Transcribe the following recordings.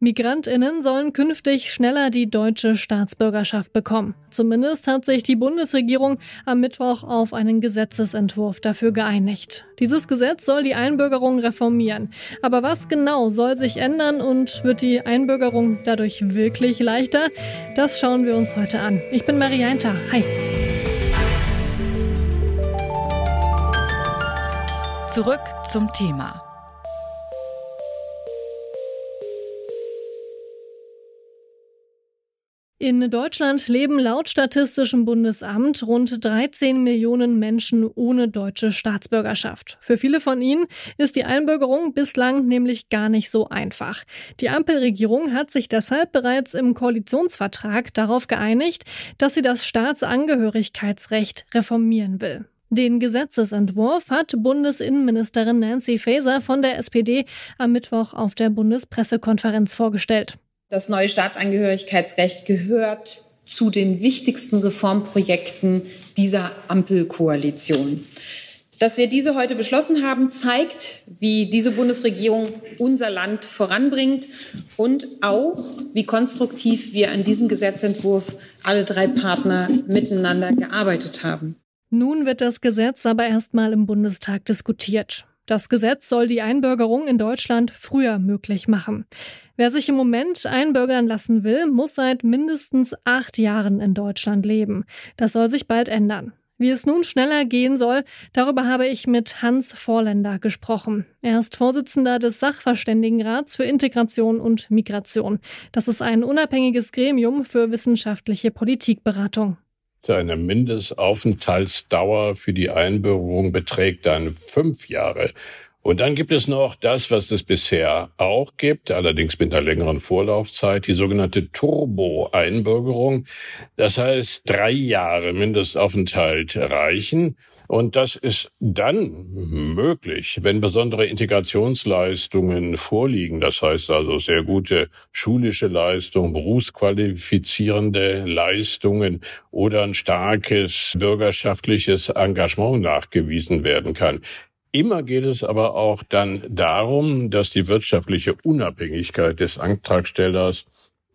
Migrantinnen sollen künftig schneller die deutsche Staatsbürgerschaft bekommen. Zumindest hat sich die Bundesregierung am Mittwoch auf einen Gesetzesentwurf dafür geeinigt. Dieses Gesetz soll die Einbürgerung reformieren. Aber was genau soll sich ändern und wird die Einbürgerung dadurch wirklich leichter? Das schauen wir uns heute an. Ich bin Marianta. Hi. Zurück zum Thema. In Deutschland leben laut Statistischem Bundesamt rund 13 Millionen Menschen ohne deutsche Staatsbürgerschaft. Für viele von ihnen ist die Einbürgerung bislang nämlich gar nicht so einfach. Die Ampelregierung hat sich deshalb bereits im Koalitionsvertrag darauf geeinigt, dass sie das Staatsangehörigkeitsrecht reformieren will. Den Gesetzesentwurf hat Bundesinnenministerin Nancy Faeser von der SPD am Mittwoch auf der Bundespressekonferenz vorgestellt. Das neue Staatsangehörigkeitsrecht gehört zu den wichtigsten Reformprojekten dieser Ampelkoalition. Dass wir diese heute beschlossen haben, zeigt, wie diese Bundesregierung unser Land voranbringt und auch, wie konstruktiv wir an diesem Gesetzentwurf alle drei Partner miteinander gearbeitet haben. Nun wird das Gesetz aber erstmal im Bundestag diskutiert. Das Gesetz soll die Einbürgerung in Deutschland früher möglich machen. Wer sich im Moment einbürgern lassen will, muss seit mindestens acht Jahren in Deutschland leben. Das soll sich bald ändern. Wie es nun schneller gehen soll, darüber habe ich mit Hans Vorländer gesprochen. Er ist Vorsitzender des Sachverständigenrats für Integration und Migration. Das ist ein unabhängiges Gremium für wissenschaftliche Politikberatung. Eine Mindestaufenthaltsdauer für die Einbürgerung beträgt dann fünf Jahre. Und dann gibt es noch das, was es bisher auch gibt, allerdings mit einer längeren Vorlaufzeit, die sogenannte Turbo-Einbürgerung. Das heißt, drei Jahre Mindestaufenthalt reichen. Und das ist dann möglich, wenn besondere Integrationsleistungen vorliegen. Das heißt also sehr gute schulische Leistungen, berufsqualifizierende Leistungen oder ein starkes bürgerschaftliches Engagement nachgewiesen werden kann. Immer geht es aber auch dann darum, dass die wirtschaftliche Unabhängigkeit des Antragstellers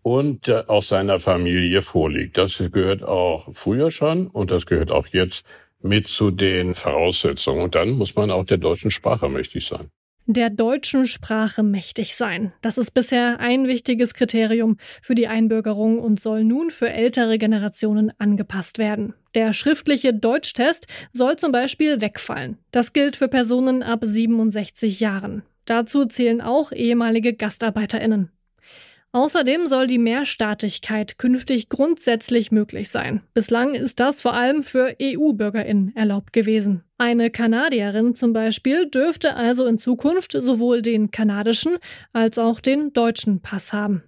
und äh, auch seiner Familie vorliegt. Das gehört auch früher schon und das gehört auch jetzt mit zu den Voraussetzungen. Und dann muss man auch der deutschen Sprache mächtig sein der deutschen Sprache mächtig sein. Das ist bisher ein wichtiges Kriterium für die Einbürgerung und soll nun für ältere Generationen angepasst werden. Der schriftliche Deutschtest soll zum Beispiel wegfallen. Das gilt für Personen ab 67 Jahren. Dazu zählen auch ehemalige Gastarbeiterinnen. Außerdem soll die Mehrstaatigkeit künftig grundsätzlich möglich sein. Bislang ist das vor allem für EU-Bürgerinnen erlaubt gewesen. Eine Kanadierin zum Beispiel dürfte also in Zukunft sowohl den kanadischen als auch den deutschen Pass haben.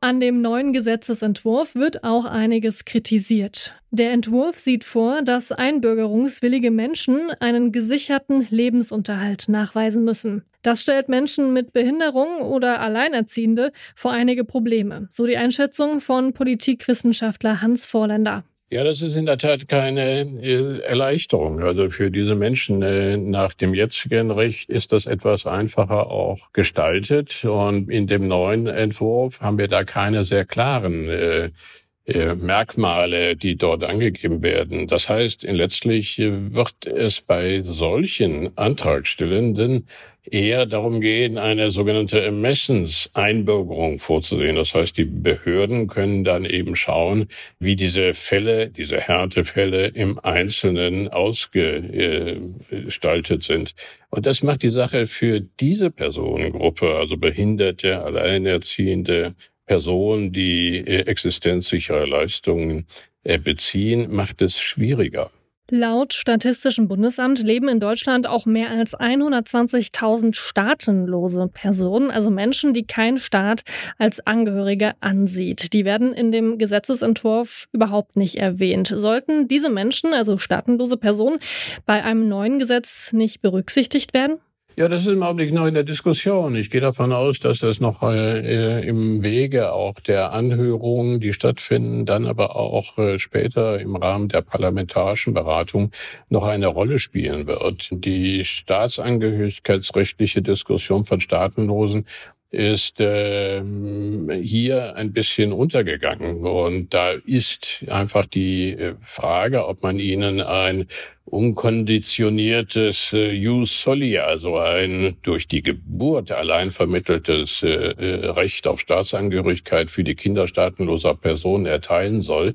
An dem neuen Gesetzesentwurf wird auch einiges kritisiert. Der Entwurf sieht vor, dass einbürgerungswillige Menschen einen gesicherten Lebensunterhalt nachweisen müssen. Das stellt Menschen mit Behinderung oder Alleinerziehende vor einige Probleme, so die Einschätzung von Politikwissenschaftler Hans Vorländer. Ja, das ist in der Tat keine äh, Erleichterung. Also für diese Menschen äh, nach dem jetzigen Recht ist das etwas einfacher auch gestaltet. Und in dem neuen Entwurf haben wir da keine sehr klaren äh, Merkmale, die dort angegeben werden. Das heißt, letztlich wird es bei solchen Antragstellenden eher darum gehen, eine sogenannte Ermessenseinbürgerung vorzusehen. Das heißt, die Behörden können dann eben schauen, wie diese Fälle, diese Härtefälle im Einzelnen ausgestaltet sind. Und das macht die Sache für diese Personengruppe, also Behinderte, Alleinerziehende, Personen, die äh, existenzsichere Leistungen äh, beziehen, macht es schwieriger. Laut Statistischem Bundesamt leben in Deutschland auch mehr als 120.000 staatenlose Personen, also Menschen, die kein Staat als Angehörige ansieht. Die werden in dem Gesetzesentwurf überhaupt nicht erwähnt. Sollten diese Menschen, also staatenlose Personen, bei einem neuen Gesetz nicht berücksichtigt werden? Ja, das ist im Augenblick noch in der Diskussion. Ich gehe davon aus, dass das noch äh, im Wege auch der Anhörungen, die stattfinden, dann aber auch äh, später im Rahmen der parlamentarischen Beratung noch eine Rolle spielen wird. Die staatsangehörigkeitsrechtliche Diskussion von Staatenlosen ist äh, hier ein bisschen untergegangen. Und da ist einfach die äh, Frage, ob man ihnen ein unkonditioniertes äh, Jus Soli, also ein durch die Geburt allein vermitteltes äh, äh, Recht auf Staatsangehörigkeit für die Kinder staatenloser Personen erteilen soll.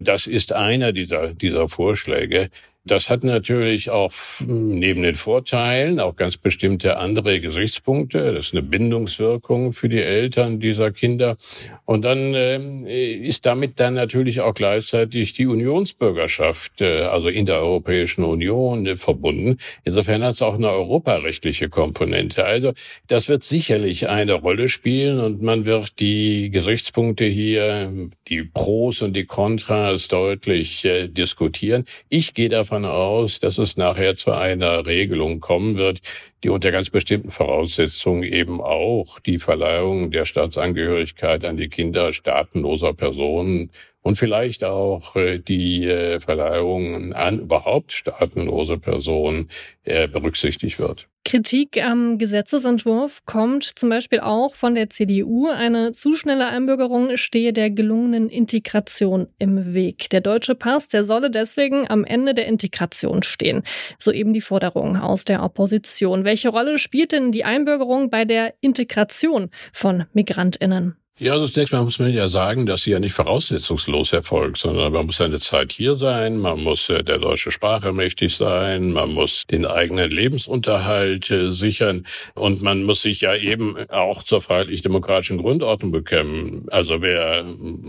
Das ist einer dieser, dieser Vorschläge. Das hat natürlich auch hm, neben den Vorteilen auch ganz bestimmte andere Gesichtspunkte. Das ist eine Bindungswirkung für die Eltern dieser Kinder. Und dann äh, ist damit dann natürlich auch gleichzeitig die Unionsbürgerschaft, äh, also in der Europäischen Union äh, verbunden. Insofern hat es auch eine europarechtliche Komponente. Also das wird sicherlich eine Rolle spielen und man wird die Gesichtspunkte hier, die Pros und die Kontras deutlich äh, diskutieren. Ich gehe davon davon aus, dass es nachher zu einer Regelung kommen wird, die unter ganz bestimmten Voraussetzungen eben auch die Verleihung der Staatsangehörigkeit an die Kinder staatenloser Personen und vielleicht auch äh, die äh, Verleihung an überhaupt staatenlose Personen äh, berücksichtigt wird. Kritik am Gesetzesentwurf kommt zum Beispiel auch von der CDU. Eine zu schnelle Einbürgerung stehe der gelungenen Integration im Weg. Der deutsche Pass, der solle deswegen am Ende der Integration stehen. So eben die Forderung aus der Opposition. Welche Rolle spielt denn die Einbürgerung bei der Integration von Migrantinnen? Ja, also zunächst mal muss man ja sagen, dass sie ja nicht voraussetzungslos erfolgt, sondern man muss eine Zeit hier sein, man muss äh, der deutschen Sprache mächtig sein, man muss den eigenen Lebensunterhalt äh, sichern und man muss sich ja eben auch zur freiheitlich-demokratischen Grundordnung bekämpfen. Also wer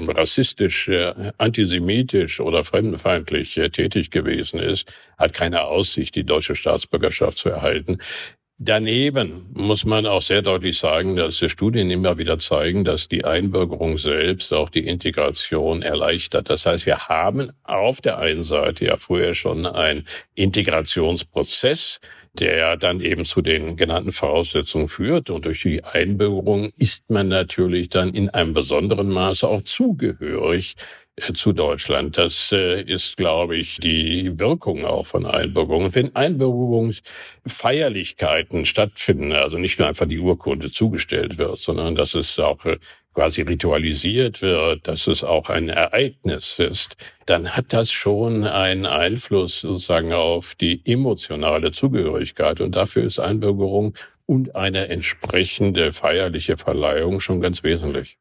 rassistisch, äh, antisemitisch oder fremdenfeindlich tätig gewesen ist, hat keine Aussicht, die deutsche Staatsbürgerschaft zu erhalten. Daneben muss man auch sehr deutlich sagen, dass die Studien immer wieder zeigen, dass die Einbürgerung selbst auch die Integration erleichtert. Das heißt, wir haben auf der einen Seite ja vorher schon einen Integrationsprozess, der dann eben zu den genannten Voraussetzungen führt. Und durch die Einbürgerung ist man natürlich dann in einem besonderen Maße auch zugehörig zu Deutschland. Das äh, ist, glaube ich, die Wirkung auch von Einbürgerungen. Wenn Einbürgerungsfeierlichkeiten stattfinden, also nicht nur einfach die Urkunde zugestellt wird, sondern dass es auch äh, quasi ritualisiert wird, dass es auch ein Ereignis ist, dann hat das schon einen Einfluss sozusagen auf die emotionale Zugehörigkeit. Und dafür ist Einbürgerung und eine entsprechende feierliche Verleihung schon ganz wesentlich.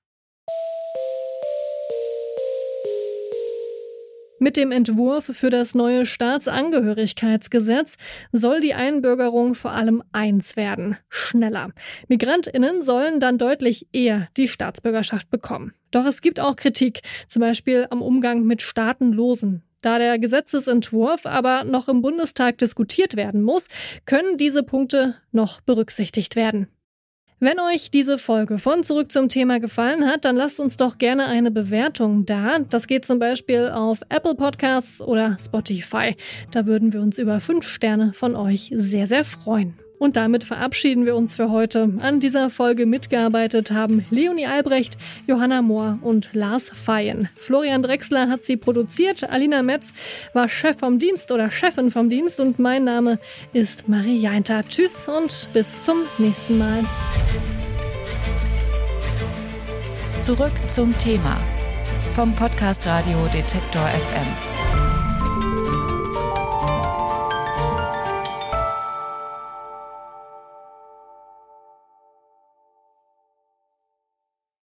Mit dem Entwurf für das neue Staatsangehörigkeitsgesetz soll die Einbürgerung vor allem eins werden, schneller. Migrantinnen sollen dann deutlich eher die Staatsbürgerschaft bekommen. Doch es gibt auch Kritik, zum Beispiel am Umgang mit Staatenlosen. Da der Gesetzesentwurf aber noch im Bundestag diskutiert werden muss, können diese Punkte noch berücksichtigt werden. Wenn euch diese Folge von Zurück zum Thema gefallen hat, dann lasst uns doch gerne eine Bewertung da. Das geht zum Beispiel auf Apple Podcasts oder Spotify. Da würden wir uns über fünf Sterne von euch sehr, sehr freuen. Und damit verabschieden wir uns für heute. An dieser Folge mitgearbeitet haben Leonie Albrecht, Johanna Mohr und Lars Feyen. Florian Drexler hat sie produziert. Alina Metz war Chef vom Dienst oder Chefin vom Dienst und mein Name ist Marie Jainter. Tschüss und bis zum nächsten Mal. Zurück zum Thema vom Podcast Radio Detektor FM.